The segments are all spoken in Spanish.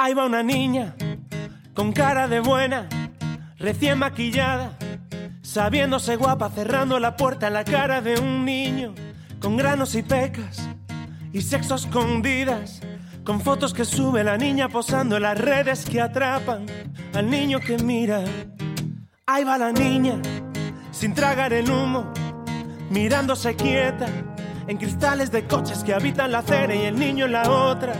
Ahí va una niña con cara de buena, recién maquillada, sabiéndose guapa, cerrando la puerta en la cara de un niño con granos y pecas y sexo escondidas, con fotos que sube la niña posando en las redes que atrapan al niño que mira. Ahí va la niña, sin tragar el humo, mirándose quieta en cristales de coches que habitan la acera y el niño en la otra,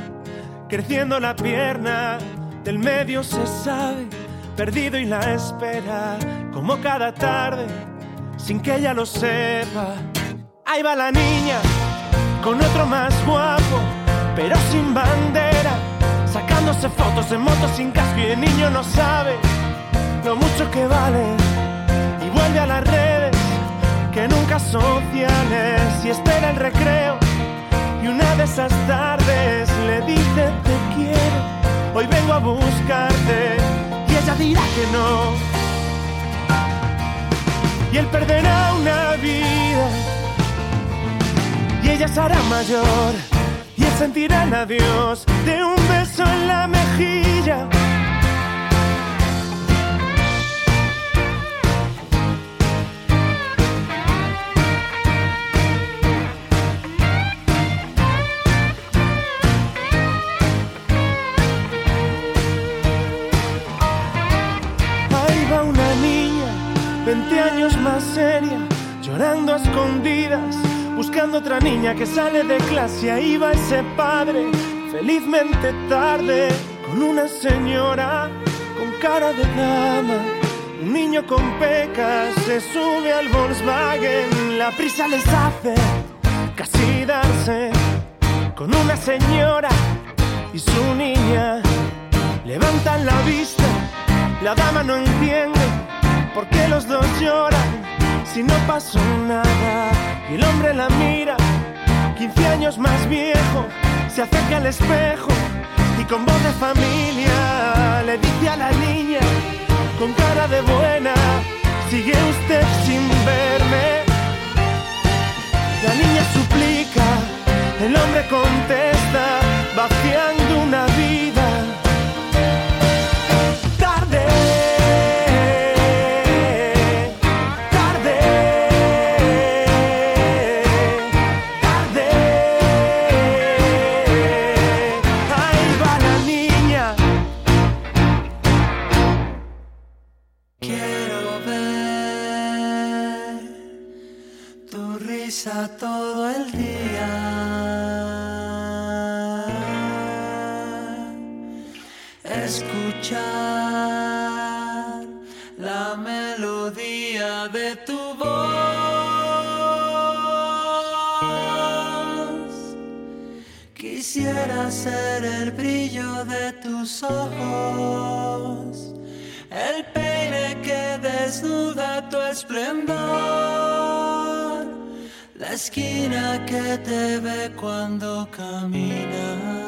creciendo la pierna, del medio se sabe, perdido y la espera, como cada tarde, sin que ella lo sepa. Ahí va la niña, con otro más guapo, pero sin bandera, sacándose fotos en moto sin casco y el niño no sabe lo mucho que vale y vuelve a las redes que nunca sociales y espera el recreo. Y una de esas tardes le dice te quiero, hoy vengo a buscarte y ella dirá que no. Y él perderá una vida y ella será mayor y él sentirá el adiós de un beso en la mejilla. Llorando a escondidas, buscando otra niña que sale de clase. Ahí va ese padre, felizmente tarde, con una señora con cara de dama. Un niño con pecas se sube al Volkswagen, la prisa les hace casi darse con una señora y su niña. Levantan la vista, la dama no entiende por qué los dos lloran si no pasó nada. Y el hombre la mira, 15 años más viejo, se acerca al espejo y con voz de familia le dice a la niña, con cara de buena, sigue usted sin verme. La niña suplica, el hombre contesta, vaciando una Escuchar la melodía de tu voz. Quisiera ser el brillo de tus ojos, el peine que desnuda tu esplendor, la esquina que te ve cuando caminas.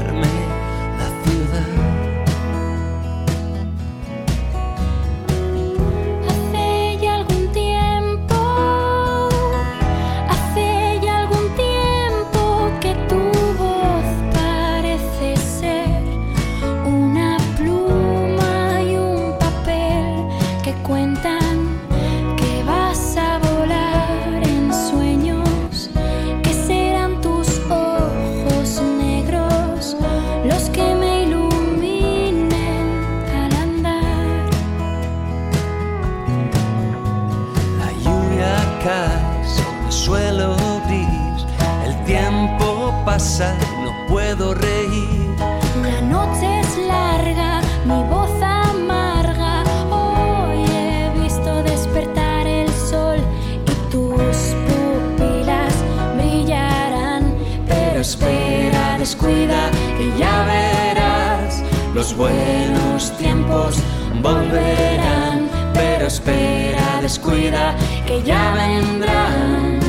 duerme buenos tiempos volverán, pero espera, descuida, que ya vendrán.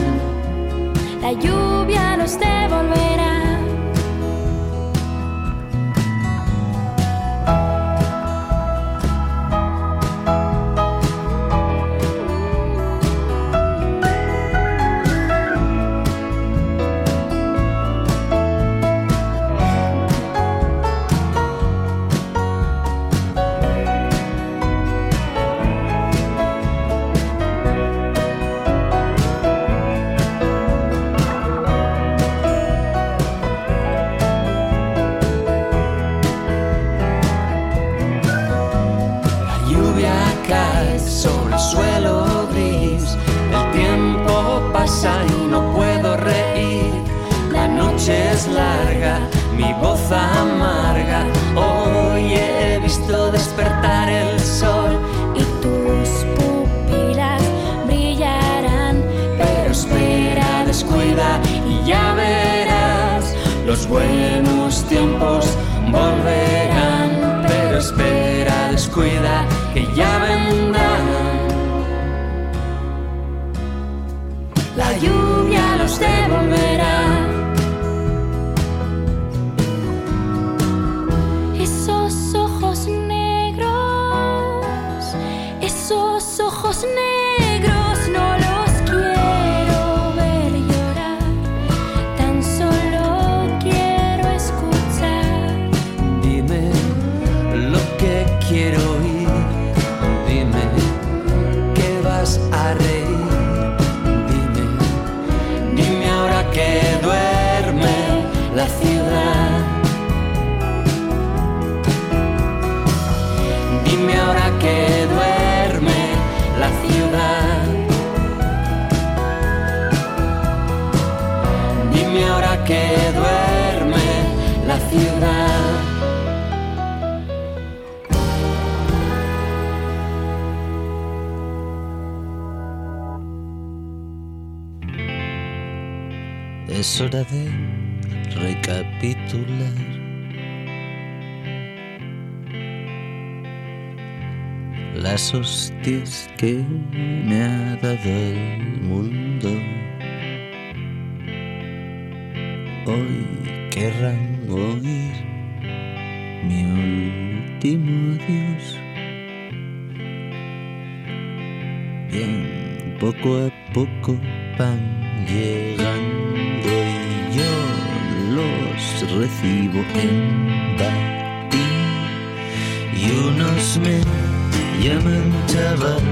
La lluvia los devolverá. usted volverá. Esos ojos negros, esos ojos negros. Es hora de recapitular. Las hostias que me ha dado el mundo. Hoy querrán oír mi último adiós. Bien, poco a poco van recibo en batín y unos me llaman chaval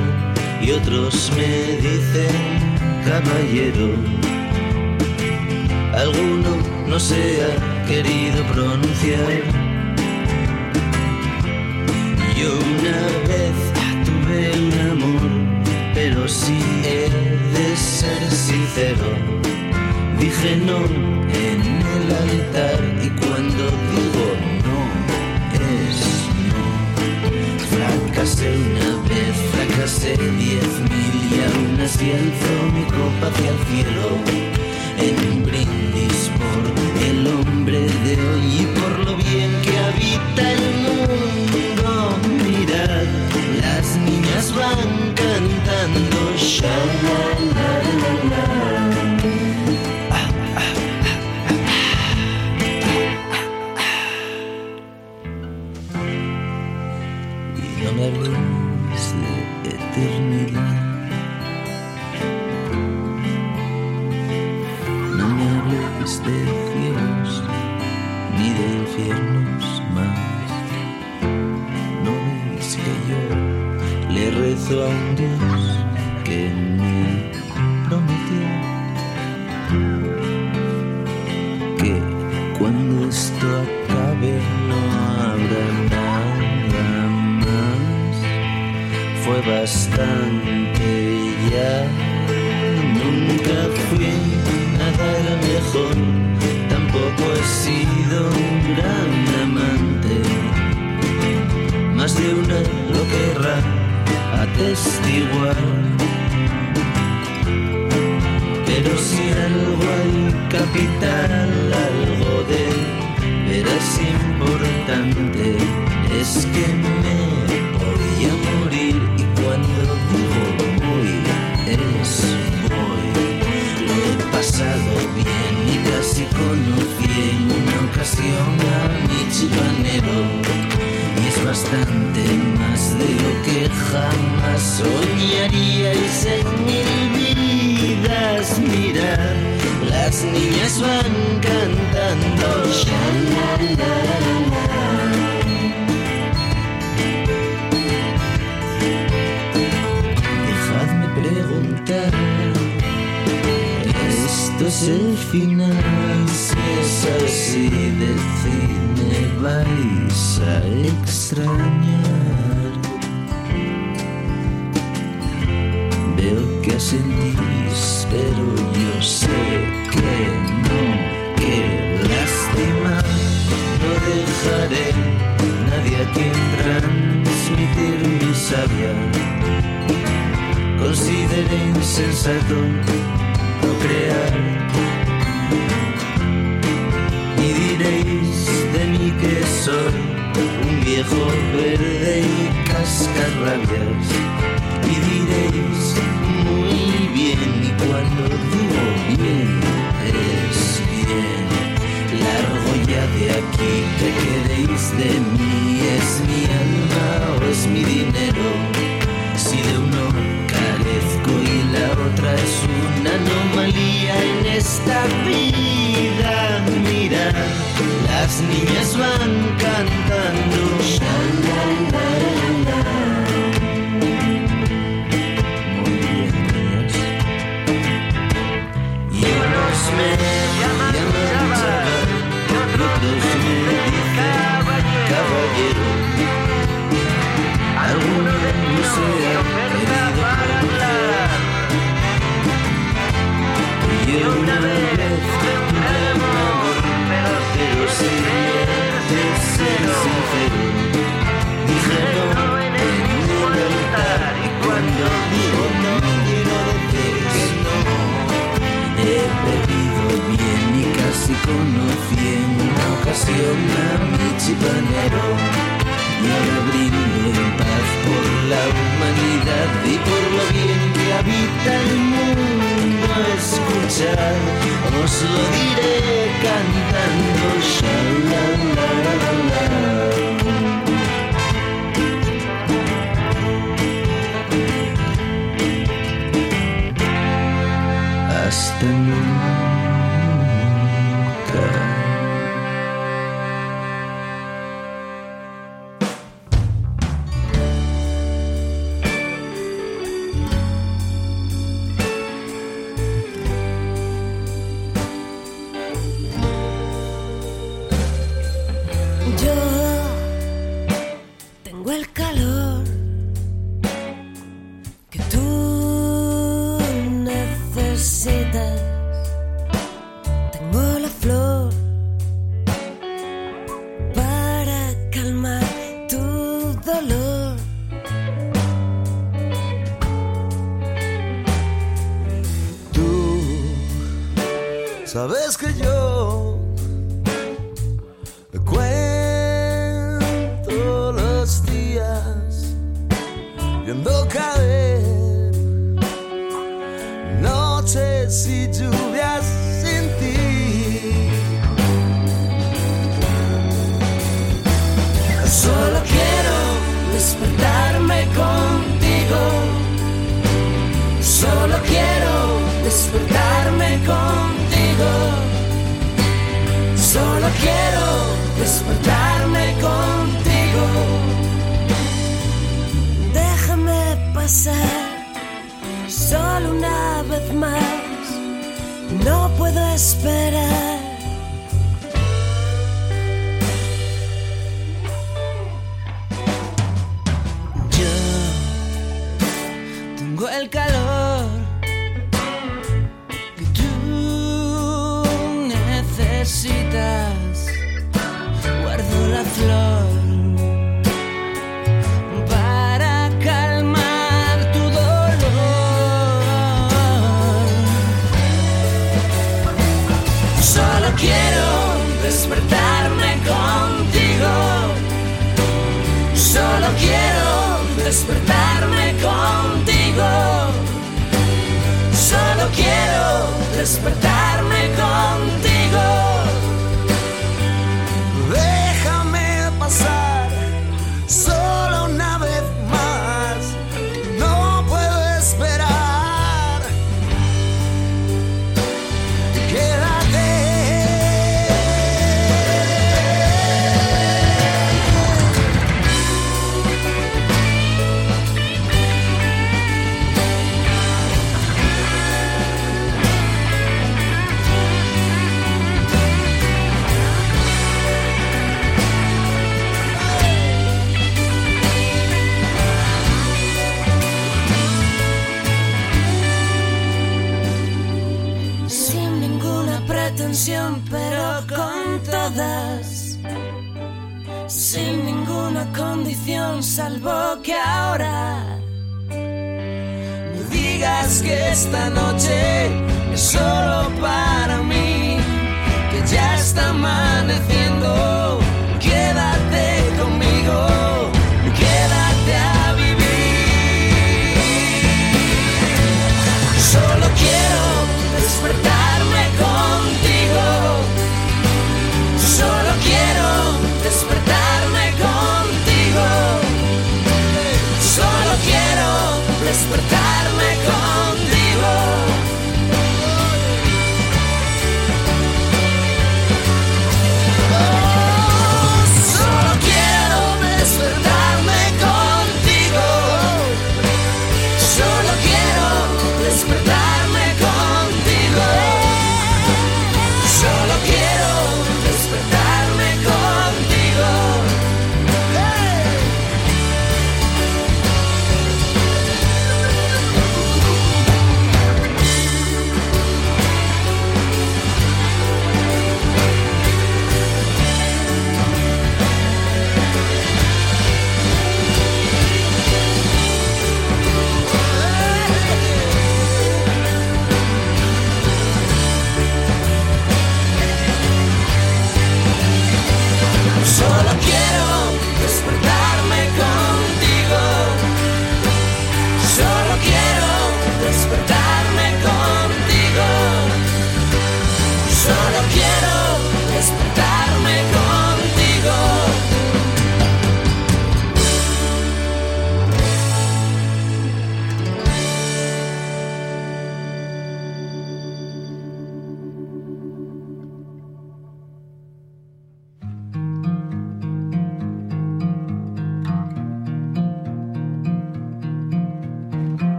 y otros me dicen caballero. Alguno no se ha querido pronunciar. Yo una vez tuve un amor, pero si he de ser sincero, dije no en y cuando digo no es no, fracasé conté diez mil y aún así alzo mi copa hacia el cielo en un brindis por el hombre de hoy y por lo bien que habita el mundo. Mirad, las niñas van cantando Y Fue bastante ya. Nunca fui nada el mejor, tampoco he sido un gran amante. Más de una lo querrá atestiguar. Pero si algo hay capital, algo de veras importante, es que me voy a morir y cuando digo voy, es voy. Lo he pasado bien y casi conocí en una ocasión a mi chipanero. Y es bastante más de lo que jamás soñaríais en mil vidas. Mira, las niñas van cantando. Sha-la-la-la. Dejadme preguntar. Esto es el final, si es así, decidme, vais a extrañar. Veo que asentís, pero Dejaré nadie a quien transmitir mi sabia. Consideré insensato no crear. Y diréis de mí que soy un viejo verde y cascarrabias. Y diréis muy bien, y cuando de mí? ¿Es mi alma o es mi dinero? Si de uno carezco y la otra es una anomalía en esta vida, mira, las niñas van cantando. Una ocasión a mi chipanero. Y ahora brindo en paz por la humanidad y por lo bien que habita el mundo. Escuchar, os lo diré cantando. quiero despertarme contigo. Déjame pasar solo una vez más. No puedo esperar. Yo tengo el calor despertarme contigo. Solo quiero despertarme contigo. salvo que ahora me digas que esta noche es solo para mí, que ya está amaneciendo.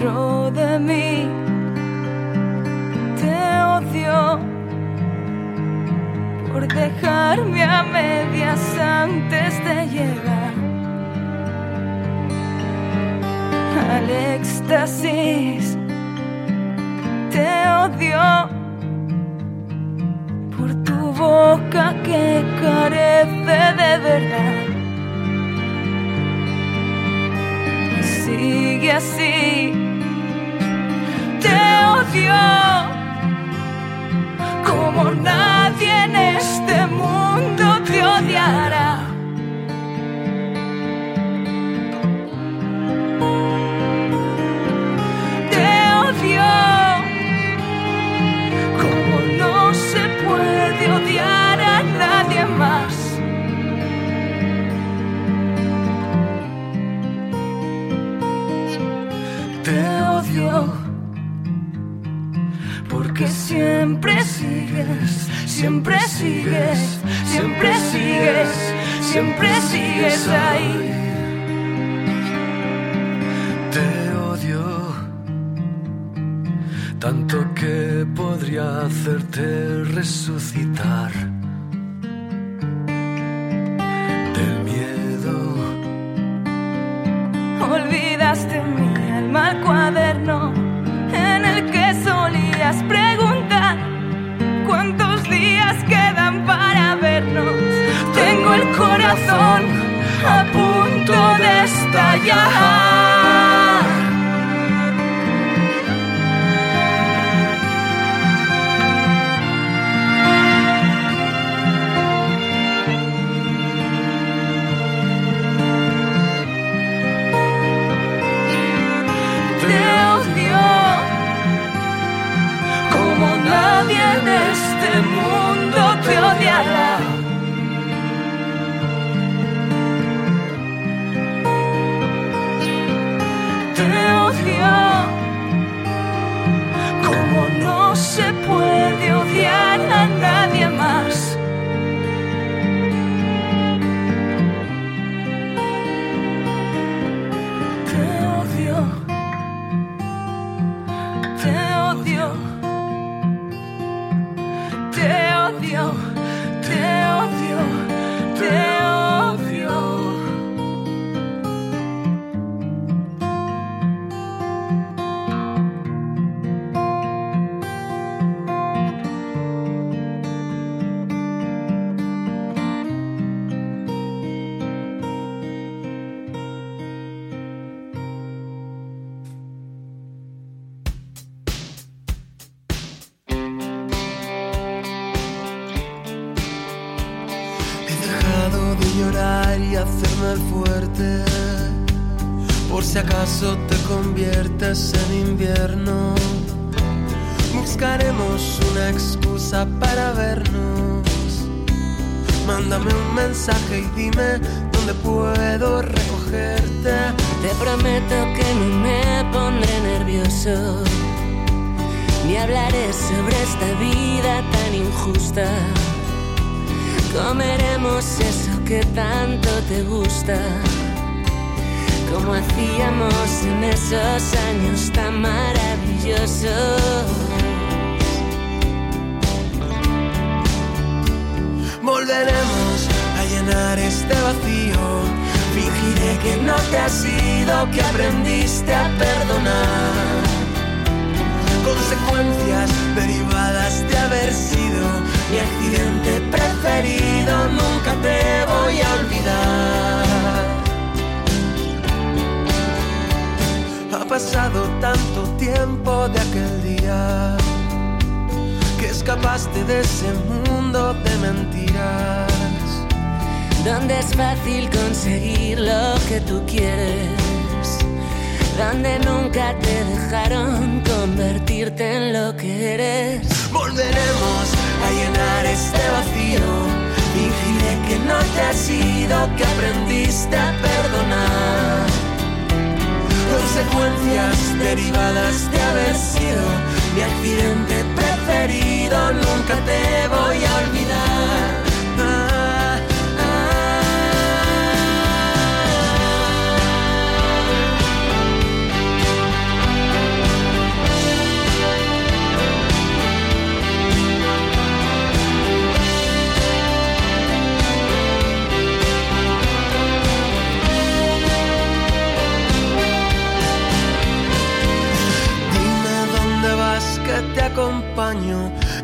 De mí. Te odio por dejarme a medias antes de llegar al éxtasis. Te odio por tu boca que carece de verdad. Y sigue así, odio. Como nadie en este siempre sigues, siempre sigues, siempre sigues ahí. Te odio tanto que podría hacerte resucitar a punto de estallar. Te como nadie en este mundo se puede odiar a nadie más. Llorar y hacerme el fuerte. Por si acaso te conviertes en invierno. Buscaremos una excusa para vernos. Mándame un mensaje y dime dónde puedo recogerte. Te prometo que no me pondré nervioso, ni hablaré sobre esta vida tan injusta. Comeremos eso que tanto te gusta, como hacíamos en esos años tan maravillosos. Volveremos a llenar este vacío. Fingiré que no te has ido, que aprendiste a perdonar. Consecuencias derivadas de haber sido mi accidente preferido. Nunca te voy a olvidar. Ha pasado tanto tiempo de aquel día que escapaste de ese mundo de mentiras. donde es fácil conseguir lo que tú quieres, donde nunca te dejaron convertirte en lo que eres. Volveremos a llenar este vacío. Fingiré que no te has ido, que aprendiste a perdonar. Consecuencias derivadas de haber sido mi accidente preferido. nunca te voy a olvidar.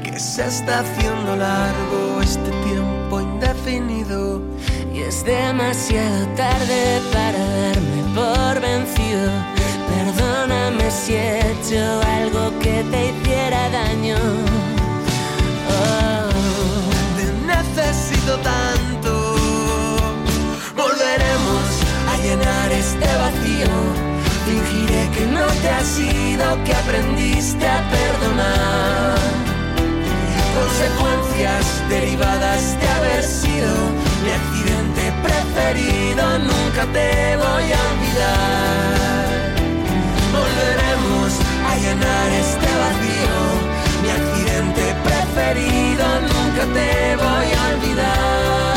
Que se está haciendo largo este tiempo indefinido. Y es demasiado tarde para darme por vencido. Perdóname si he hecho algo que te hiciera daño. Oh. Te necesito tanto. Volveremos a llenar este vacío Fingiré que no te ha sido, que aprendiste a perdonar. Consecuencias derivadas de haber sido mi accidente preferido, nunca te voy a olvidar. Volveremos a llenar este vacío, mi accidente preferido, nunca te voy a olvidar.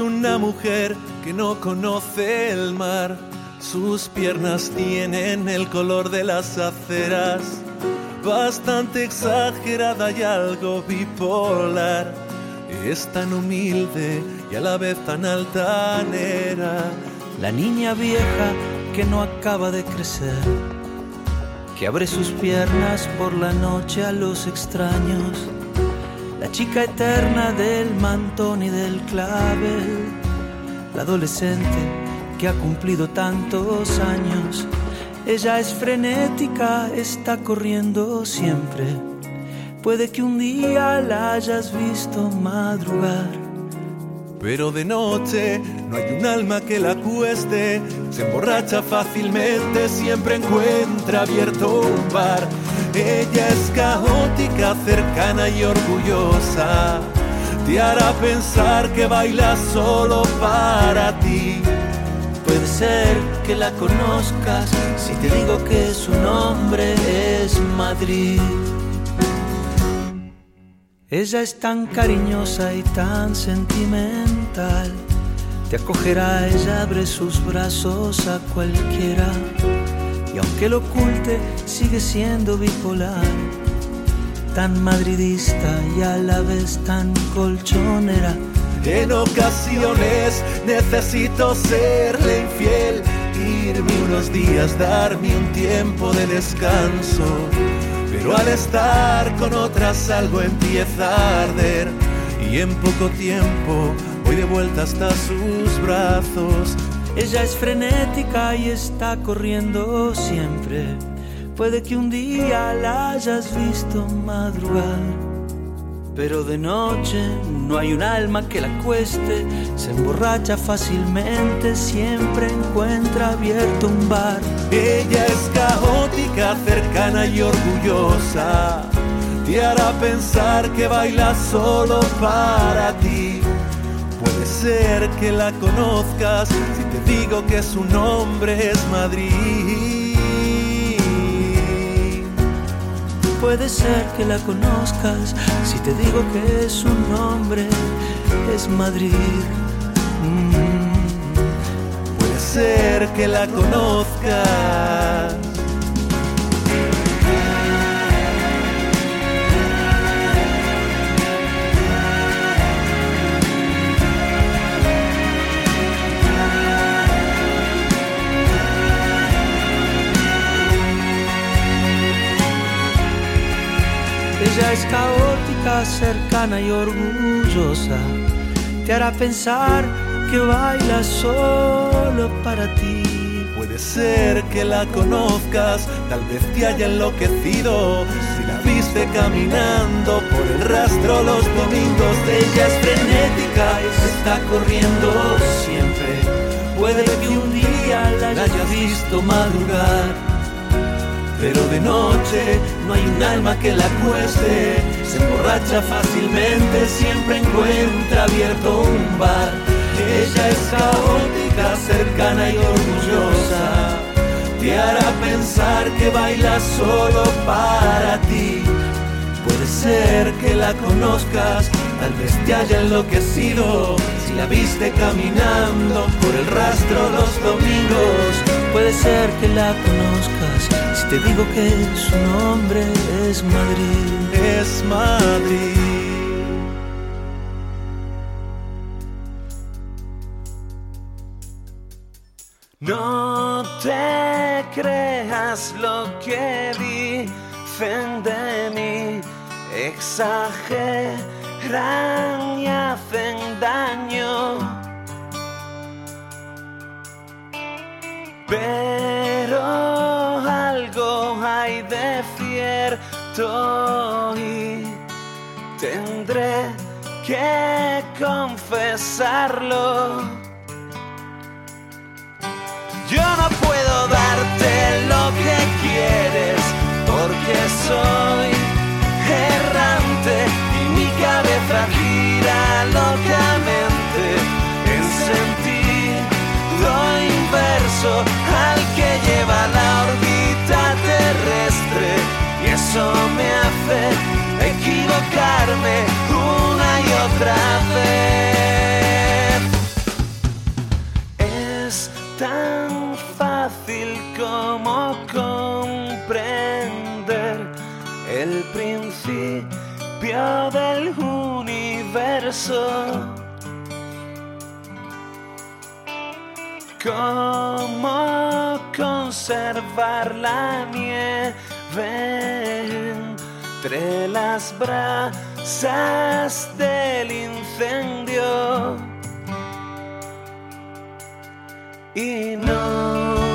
Una mujer que no conoce el mar. Sus piernas tienen el color de las aceras. bastante exagerada y algo bipolar. Es tan humilde y a la vez tan altanera. La niña vieja que no acaba de crecer, que abre sus piernas por la noche a los extraños. La chica eterna del mantón y del clavel, la adolescente que ha cumplido tantos años ella es frenética, está corriendo siempre. Puede que un día la hayas visto madrugar. Pero de noche no hay un alma que la cueste. Se emborracha fácilmente, siempre encuentra abierto un bar. Ella es caótica, cercana y orgullosa. Te hará pensar que baila solo para ti Puede ser que la conozcas si te digo que su nombre es Madrid. Ella es tan cariñosa y tan sentimental. Te acogerá, ella abre sus brazos a cualquiera. Y aunque lo oculte, sigue siendo bipolar. Tan madridista y a la vez tan colchonera en ocasiones necesito serle infiel, irme unos días, darme un tiempo de descanso. Pero al estar con otras algo empieza a arder y en poco tiempo voy de vuelta hasta sus brazos. Ella es frenética y está corriendo siempre. Puede que un día la hayas visto madrugar pero de noche no hay un alma que la cueste, se emborracha fácilmente, siempre encuentra abierto un bar. Ella es caótica, cercana y orgullosa, te hará pensar que baila solo para ti. Puede ser que la conozcas si te digo que su nombre es Madrid. Puede ser que la conozcas si te digo que su nombre es Madrid. Mm. Puede ser que la conozcas. Es caótica, cercana y orgullosa. Te hará pensar que baila solo para ti. Puede ser que la conozcas, tal vez te haya enloquecido. Si la viste caminando por el rastro los domingos, ella es frenética y se está corriendo siempre. Puede que un día la hayas visto madrugar pero de noche no hay un alma que la cueste. Se emborracha fácilmente, siempre encuentra abierto un bar. Ella es caótica, cercana y orgullosa. Te hará pensar que baila solo para ti. Puede ser que la conozcas, tal vez te haya enloquecido si la viste caminando por el rastro los domingos. Puede ser que la conozcas te digo que su nombre es Madrid, es Madrid. No te creas lo que dicen de mí, hacen daño. Pero de cierto y tendré que confesarlo. Yo no puedo darte lo que quieres porque soy errante mi cabeza gira locamente en sentido inverso al que lleva la órbita terrestre y eso me hace equivocarme una y otra vez. Es tan fácil como del universo. ¿Cómo conservar la nieve entre las brasas del incendio? Y no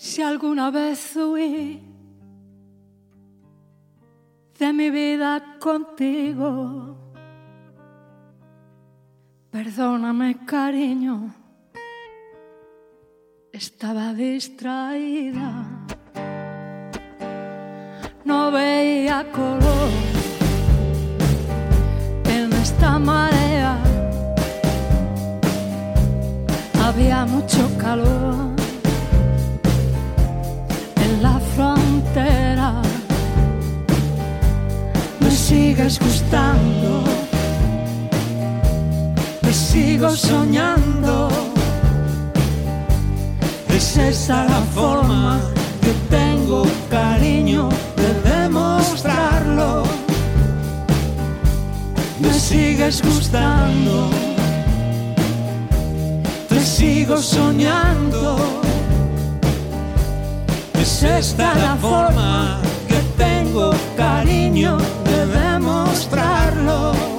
Si alguna vez huí de mi vida contigo, perdóname cariño, estaba distraída, no veía color en esta marea, había mucho calor Me sigues gustando, me sigo soñando. Es esa la forma que tengo cariño de demostrarlo. Me sigues gustando, te sigo soñando. Es esta la forma tengo cariño de demostrarlo.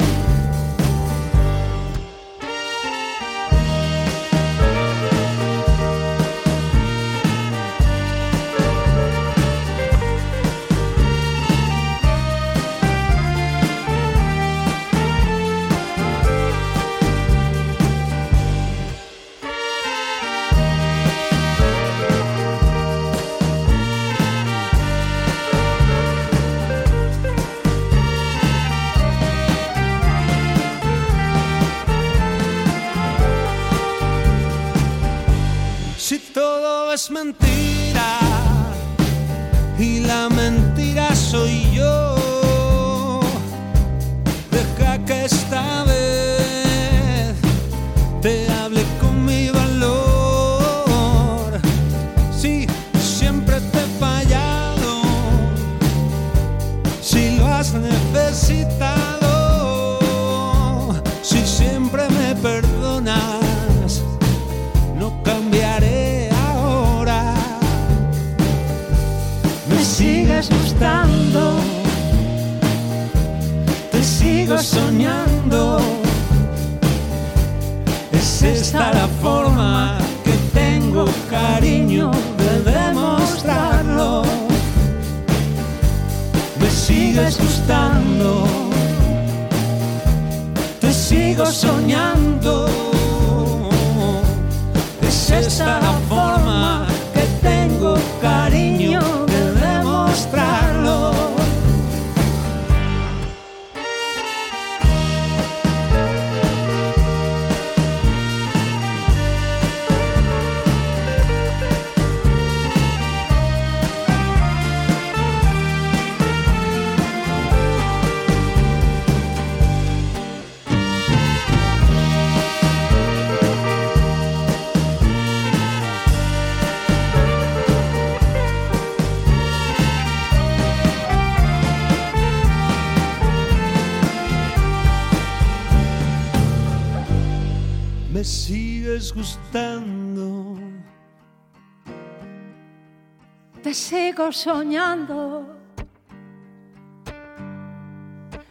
Te sigo soñando.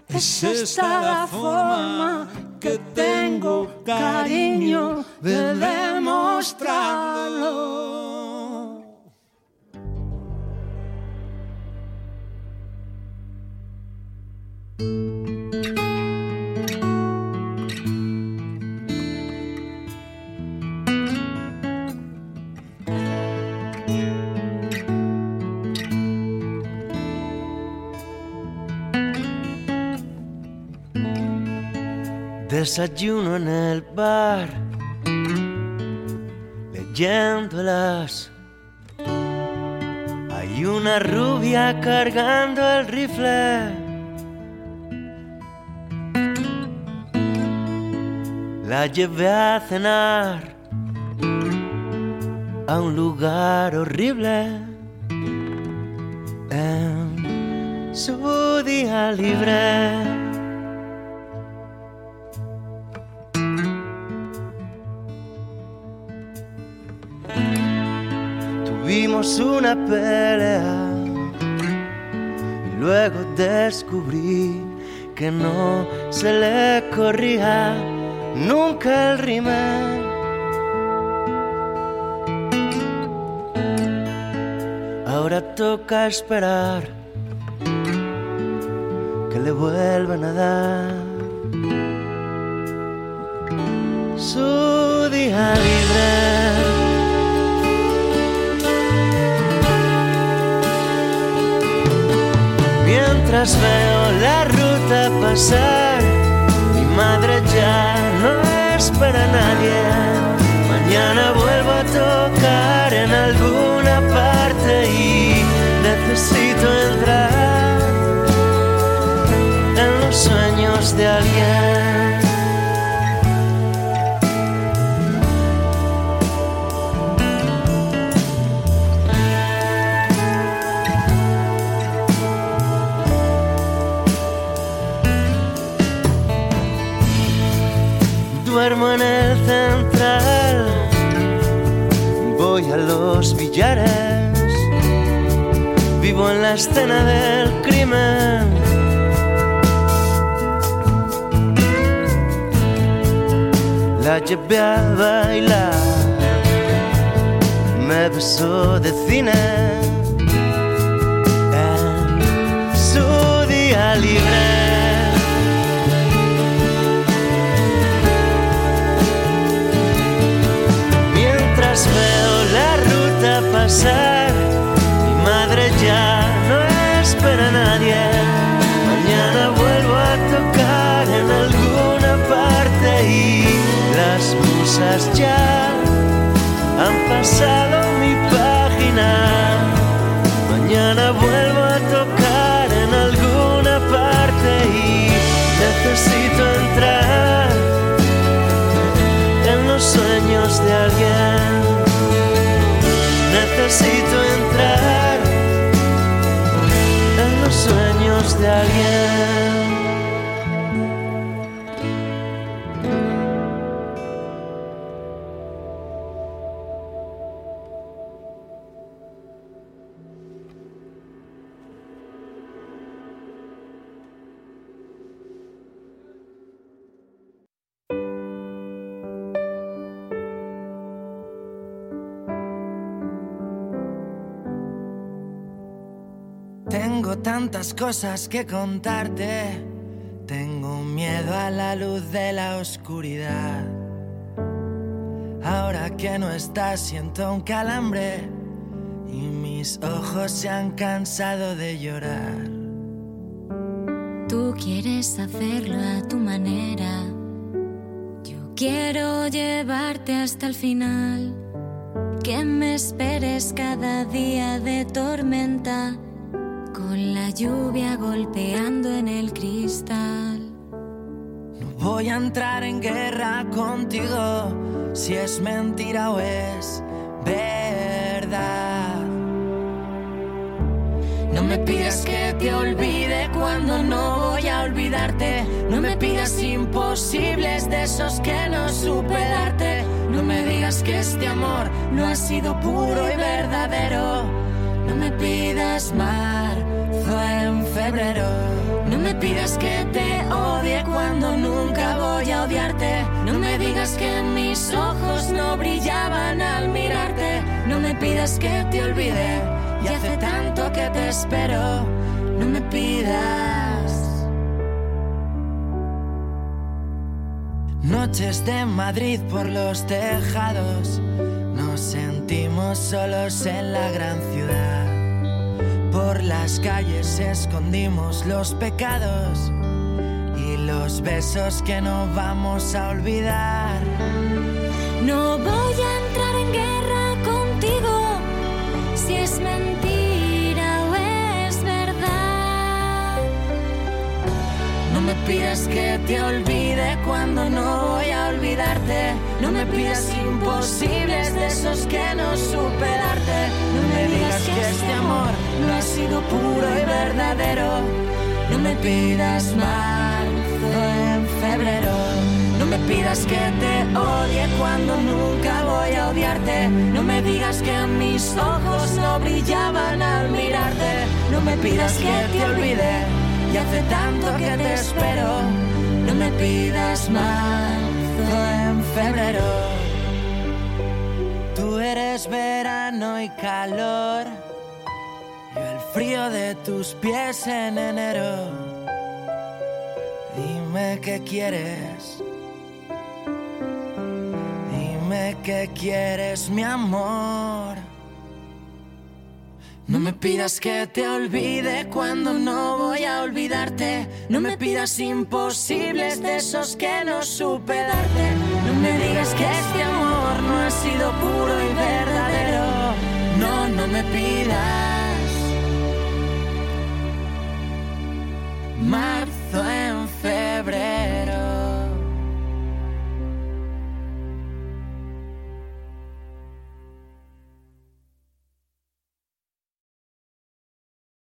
Es esta la forma que tengo, cariño, de demostrarlo. Desayuno en el bar, leyéndolas. Hay una rubia cargando el rifle. La llevé a cenar a un lugar horrible en su día libre. Tuvimos una pelea y luego descubrí que no se le corría nunca el rímel. Ahora toca esperar que le vuelvan a dar su día libre. Mientras veo la ruta pasar, mi madre ya no espera a nadie. Mañana vuelvo a tocar en alguna parte y necesito entrar en los sueños de alguien. Vivo en la escena del crimen. La llevé a bailar, me besó de cine en su día libre. Mi madre ya no espera a nadie. Mañana vuelvo a tocar en alguna parte y las musas ya han pasado Necesito entrar en los sueños de alguien. Tantas cosas que contarte. Tengo miedo a la luz de la oscuridad. Ahora que no estás siento un calambre y mis ojos se han cansado de llorar. Tú quieres hacerlo a tu manera. Yo quiero llevarte hasta el final. Que me esperes cada día de tormenta. Con la lluvia golpeando en el cristal. No voy a entrar en guerra contigo si es mentira o es verdad. No me pidas que te olvide cuando no voy a olvidarte. No me pidas imposibles de esos que no supe darte. No me digas que este amor no ha sido puro y verdadero. No me pidas marzo en febrero. No me pidas que te odie cuando nunca voy a odiarte. No me digas que mis ojos no brillaban al mirarte. No me pidas que te olvide. Y hace tanto que te espero. No me pidas. Noches de Madrid por los tejados. Nos sentimos solos en la gran ciudad. Por las calles escondimos los pecados y los besos que no vamos a olvidar. No voy a entrar en guerra contigo si es mentira pidas que te olvide cuando no voy a olvidarte. No me pidas imposibles de esos que no supe darte. No me digas que este amor no ha sido puro y verdadero. No me pidas marzo en febrero. No me pidas que te odie cuando nunca voy a odiarte. No me digas que mis ojos no brillaban al mirarte. No me pidas que te olvide. Y hace tanto que te espero. No me pidas marzo en febrero. Tú eres verano y calor. Yo el frío de tus pies en enero. Dime qué quieres. Dime qué quieres, mi amor. No me pidas que te olvide cuando no voy a olvidarte. No me pidas imposibles de esos que no supe darte. No me digas que este amor no ha sido puro y verdadero. No, no me pidas.